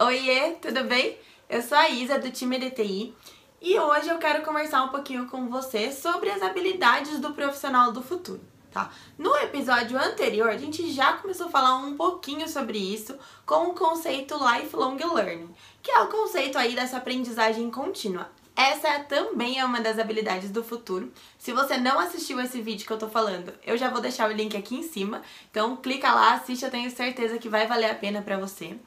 Oiê, tudo bem? Eu sou a Isa do time DTI e hoje eu quero conversar um pouquinho com você sobre as habilidades do profissional do futuro, tá? No episódio anterior, a gente já começou a falar um pouquinho sobre isso com o conceito Lifelong Learning, que é o conceito aí dessa aprendizagem contínua. Essa também é uma das habilidades do futuro. Se você não assistiu esse vídeo que eu tô falando, eu já vou deixar o link aqui em cima. Então clica lá, assiste, eu tenho certeza que vai valer a pena pra você.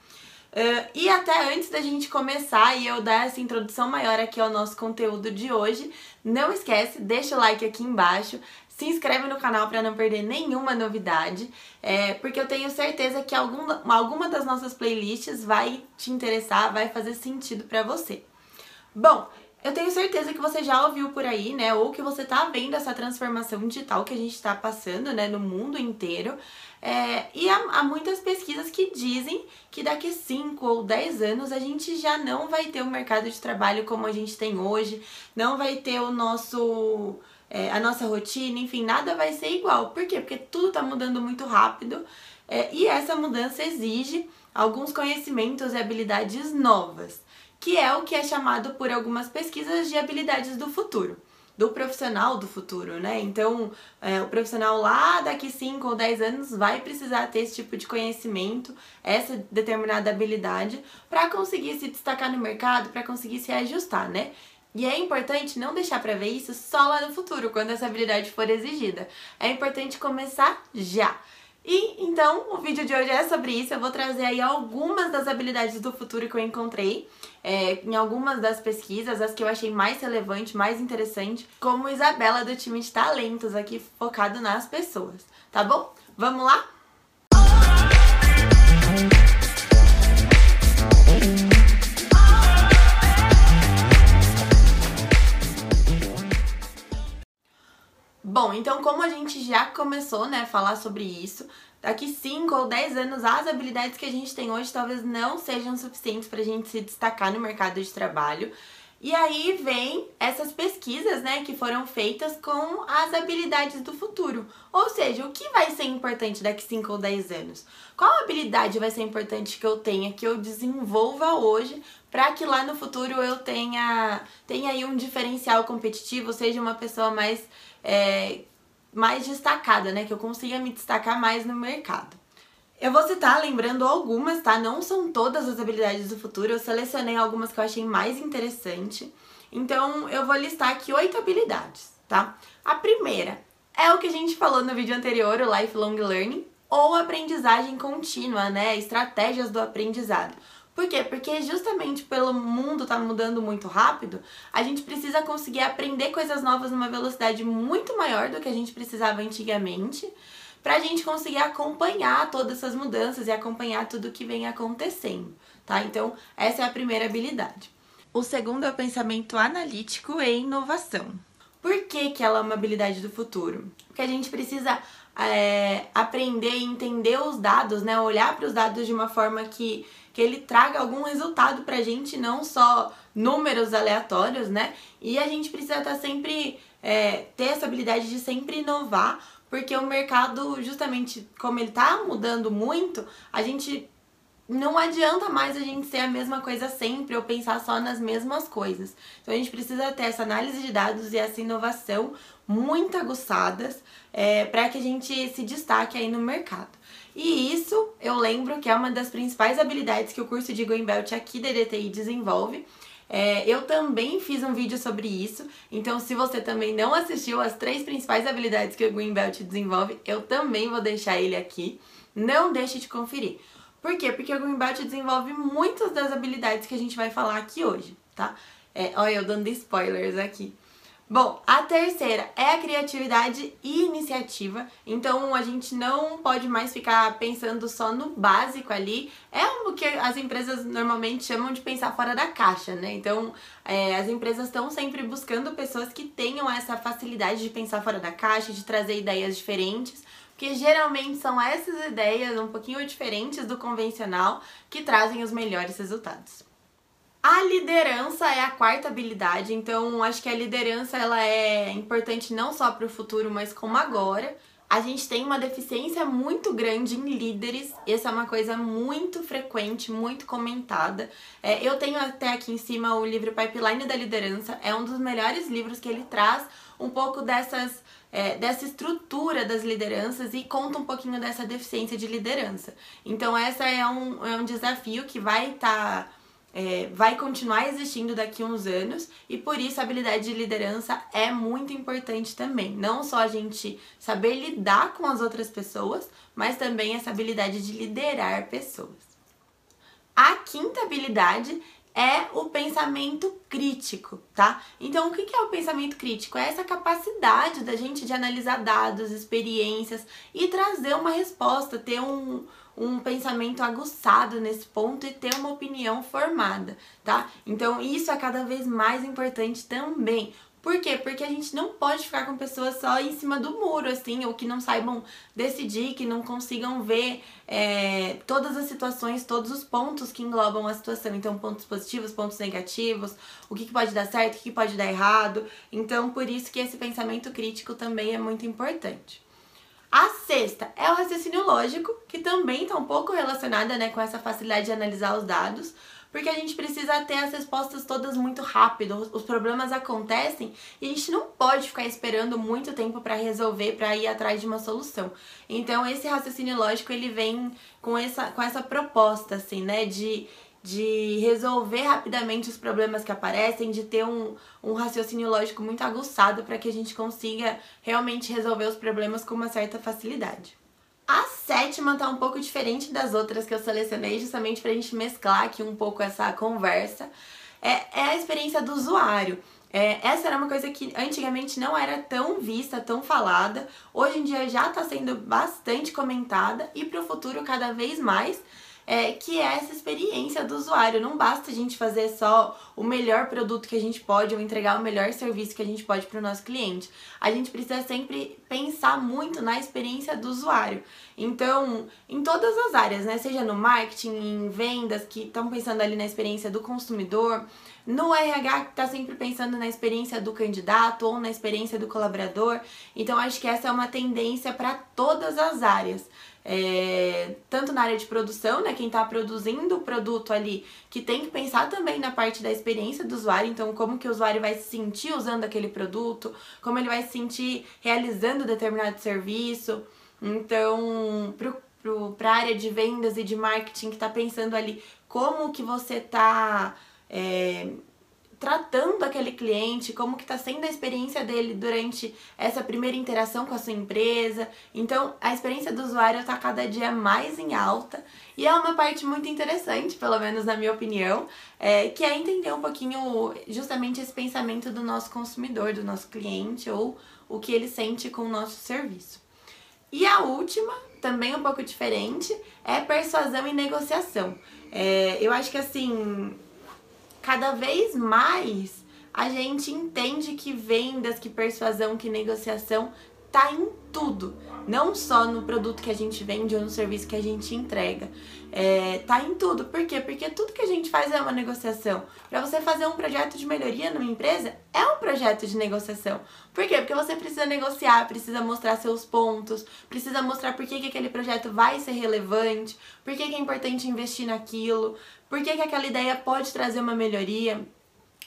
Uh, e até antes da gente começar e eu dar essa introdução maior aqui ao nosso conteúdo de hoje, não esquece, deixa o like aqui embaixo, se inscreve no canal para não perder nenhuma novidade, é, porque eu tenho certeza que algum, alguma das nossas playlists vai te interessar, vai fazer sentido para você. Bom, eu tenho certeza que você já ouviu por aí, né? Ou que você tá vendo essa transformação digital que a gente está passando, né, no mundo inteiro. É, e há, há, muitas pesquisas que dizem que daqui 5 ou 10 anos a gente já não vai ter o um mercado de trabalho como a gente tem hoje, não vai ter o nosso. É, a nossa rotina, enfim, nada vai ser igual. Por quê? Porque tudo está mudando muito rápido é, e essa mudança exige alguns conhecimentos e habilidades novas que é o que é chamado por algumas pesquisas de habilidades do futuro, do profissional do futuro, né? Então, é, o profissional lá daqui 5 ou 10 anos vai precisar ter esse tipo de conhecimento, essa determinada habilidade, para conseguir se destacar no mercado, para conseguir se ajustar, né? E é importante não deixar para ver isso só lá no futuro, quando essa habilidade for exigida. É importante começar já. E então o vídeo de hoje é sobre isso. Eu vou trazer aí algumas das habilidades do futuro que eu encontrei é, em algumas das pesquisas, as que eu achei mais relevante, mais interessante, como Isabela do time de talentos aqui focado nas pessoas, tá bom? Vamos lá? Bom, então como a gente já começou, né, a falar sobre isso, daqui 5 ou 10 anos as habilidades que a gente tem hoje talvez não sejam suficientes para a gente se destacar no mercado de trabalho. E aí vem essas pesquisas, né, que foram feitas com as habilidades do futuro. Ou seja, o que vai ser importante daqui 5 ou 10 anos? Qual habilidade vai ser importante que eu tenha, que eu desenvolva hoje, para que lá no futuro eu tenha, tenha aí um diferencial competitivo, seja uma pessoa mais é, mais destacada, né? Que eu consiga me destacar mais no mercado. Eu vou citar, lembrando algumas, tá? Não são todas as habilidades do futuro, eu selecionei algumas que eu achei mais interessante. Então, eu vou listar aqui oito habilidades, tá? A primeira é o que a gente falou no vídeo anterior, o Lifelong Learning, ou aprendizagem contínua, né? Estratégias do aprendizado. Por quê? Porque justamente pelo mundo tá mudando muito rápido, a gente precisa conseguir aprender coisas novas numa velocidade muito maior do que a gente precisava antigamente, para a gente conseguir acompanhar todas essas mudanças e acompanhar tudo que vem acontecendo, tá? Então, essa é a primeira habilidade. O segundo é o pensamento analítico e inovação. Por que, que ela é uma habilidade do futuro? Porque a gente precisa é, aprender e entender os dados, né? Olhar para os dados de uma forma que que ele traga algum resultado pra gente, não só números aleatórios, né? E a gente precisa estar tá sempre é, ter essa habilidade de sempre inovar, porque o mercado, justamente como ele tá mudando muito, a gente não adianta mais a gente ser a mesma coisa sempre ou pensar só nas mesmas coisas. Então a gente precisa ter essa análise de dados e essa inovação muito aguçadas é, para que a gente se destaque aí no mercado. E isso eu lembro que é uma das principais habilidades que o curso de Belt aqui da DTI desenvolve. É, eu também fiz um vídeo sobre isso, então se você também não assistiu as três principais habilidades que o Belt desenvolve, eu também vou deixar ele aqui. Não deixe de conferir. Por quê? Porque o Belt desenvolve muitas das habilidades que a gente vai falar aqui hoje, tá? É, olha, eu dando spoilers aqui. Bom, a terceira é a criatividade e iniciativa. Então a gente não pode mais ficar pensando só no básico ali. É o que as empresas normalmente chamam de pensar fora da caixa, né? Então é, as empresas estão sempre buscando pessoas que tenham essa facilidade de pensar fora da caixa, de trazer ideias diferentes. Porque geralmente são essas ideias um pouquinho diferentes do convencional que trazem os melhores resultados. A liderança é a quarta habilidade, então acho que a liderança ela é importante não só para o futuro, mas como agora. a gente tem uma deficiência muito grande em líderes. Essa é uma coisa muito frequente, muito comentada. É, eu tenho até aqui em cima o livro Pipeline da Liderança. É um dos melhores livros que ele traz um pouco dessas é, dessa estrutura das lideranças e conta um pouquinho dessa deficiência de liderança. Então, essa é um, é um desafio que vai estar. Tá é, vai continuar existindo daqui a uns anos e por isso a habilidade de liderança é muito importante também. Não só a gente saber lidar com as outras pessoas, mas também essa habilidade de liderar pessoas. A quinta habilidade é o pensamento crítico, tá? Então, o que é o pensamento crítico? É essa capacidade da gente de analisar dados, experiências e trazer uma resposta, ter um, um pensamento aguçado nesse ponto e ter uma opinião formada, tá? Então, isso é cada vez mais importante também. Por quê? Porque a gente não pode ficar com pessoas só em cima do muro, assim, ou que não saibam decidir, que não consigam ver é, todas as situações, todos os pontos que englobam a situação. Então, pontos positivos, pontos negativos, o que, pode dar certo, o que, que pode dar errado. Então, por isso que esse pensamento crítico também é muito importante. A sexta é o raciocínio lógico, que também está um pouco relacionada né, com essa facilidade de analisar os dados, porque a gente precisa ter as respostas todas muito rápido. Os problemas acontecem e a gente não pode ficar esperando muito tempo para resolver, para ir atrás de uma solução. Então, esse raciocínio lógico ele vem com essa, com essa proposta, assim, né, de de resolver rapidamente os problemas que aparecem, de ter um, um raciocínio lógico muito aguçado para que a gente consiga realmente resolver os problemas com uma certa facilidade. A sétima tá um pouco diferente das outras que eu selecionei, justamente para a gente mesclar aqui um pouco essa conversa. É, é a experiência do usuário. É, essa era uma coisa que antigamente não era tão vista, tão falada. Hoje em dia já está sendo bastante comentada e para o futuro cada vez mais é, que é essa experiência do usuário. Não basta a gente fazer só o melhor produto que a gente pode ou entregar o melhor serviço que a gente pode para o nosso cliente. A gente precisa sempre pensar muito na experiência do usuário. Então, em todas as áreas, né? Seja no marketing, em vendas, que estão pensando ali na experiência do consumidor, no RH, que está sempre pensando na experiência do candidato ou na experiência do colaborador. Então, acho que essa é uma tendência para todas as áreas é, tanto na área de produção, né, quem está produzindo o produto ali, que tem que pensar também na parte da experiência do usuário, então como que o usuário vai se sentir usando aquele produto, como ele vai se sentir realizando determinado serviço. Então, para a área de vendas e de marketing que está pensando ali como que você está é, tratando aquele cliente, como que está sendo a experiência dele durante essa primeira interação com a sua empresa. Então, a experiência do usuário está cada dia mais em alta e é uma parte muito interessante, pelo menos na minha opinião, é, que é entender um pouquinho justamente esse pensamento do nosso consumidor, do nosso cliente ou o que ele sente com o nosso serviço. E a última, também um pouco diferente, é persuasão e negociação. É, eu acho que assim, cada vez mais a gente entende que vendas, que persuasão, que negociação tá em tudo, não só no produto que a gente vende ou no serviço que a gente entrega. É, tá em tudo. Por quê? Porque tudo que a gente faz é uma negociação. Para você fazer um projeto de melhoria numa empresa, é um projeto de negociação. Por quê? Porque você precisa negociar, precisa mostrar seus pontos, precisa mostrar por que, que aquele projeto vai ser relevante, por que, que é importante investir naquilo, por que, que aquela ideia pode trazer uma melhoria.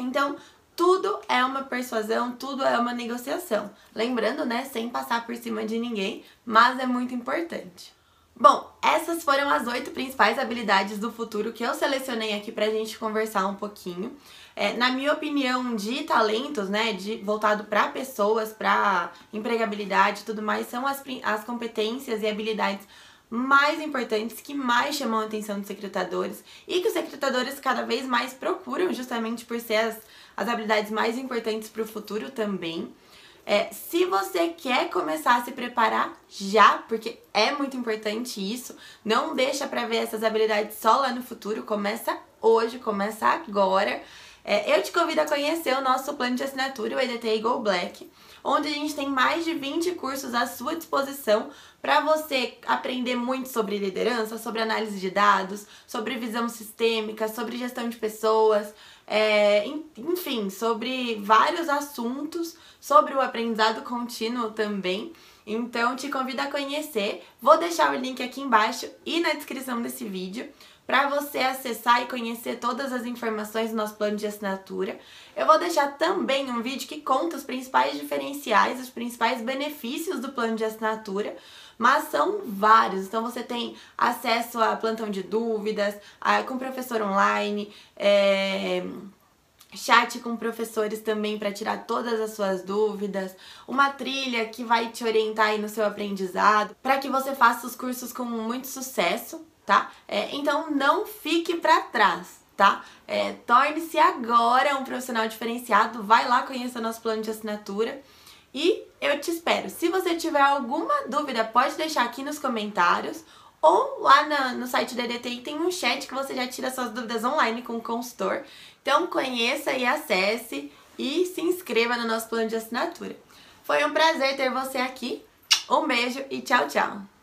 Então, tudo é uma persuasão, tudo é uma negociação. Lembrando, né, sem passar por cima de ninguém, mas é muito importante. Bom, essas foram as oito principais habilidades do futuro que eu selecionei aqui pra gente conversar um pouquinho. É, na minha opinião, de talentos, né, de voltado para pessoas, para empregabilidade e tudo mais, são as, as competências e habilidades mais importantes que mais chamam a atenção dos secretadores e que os secretadores cada vez mais procuram, justamente por ser as, as habilidades mais importantes para o futuro também. É, se você quer começar a se preparar já, porque é muito importante isso, não deixa para ver essas habilidades só lá no futuro, começa hoje, começa agora. É, eu te convido a conhecer o nosso plano de assinatura, o EDT Go Black onde a gente tem mais de 20 cursos à sua disposição para você aprender muito sobre liderança, sobre análise de dados, sobre visão sistêmica, sobre gestão de pessoas, é, enfim, sobre vários assuntos, sobre o aprendizado contínuo também. Então te convido a conhecer. Vou deixar o link aqui embaixo e na descrição desse vídeo para você acessar e conhecer todas as informações do nosso plano de assinatura. Eu vou deixar também um vídeo que conta os principais diferenciais, os principais benefícios do plano de assinatura, mas são vários. Então você tem acesso a plantão de dúvidas, a, com professor online, é, chat com professores também para tirar todas as suas dúvidas, uma trilha que vai te orientar aí no seu aprendizado, para que você faça os cursos com muito sucesso tá? É, então não fique para trás, tá? É, Torne-se agora um profissional diferenciado, vai lá conhecer o nosso plano de assinatura e eu te espero. Se você tiver alguma dúvida, pode deixar aqui nos comentários ou lá na, no site da DTI tem um chat que você já tira suas dúvidas online com o consultor. Então conheça e acesse e se inscreva no nosso plano de assinatura. Foi um prazer ter você aqui. Um beijo e tchau, tchau!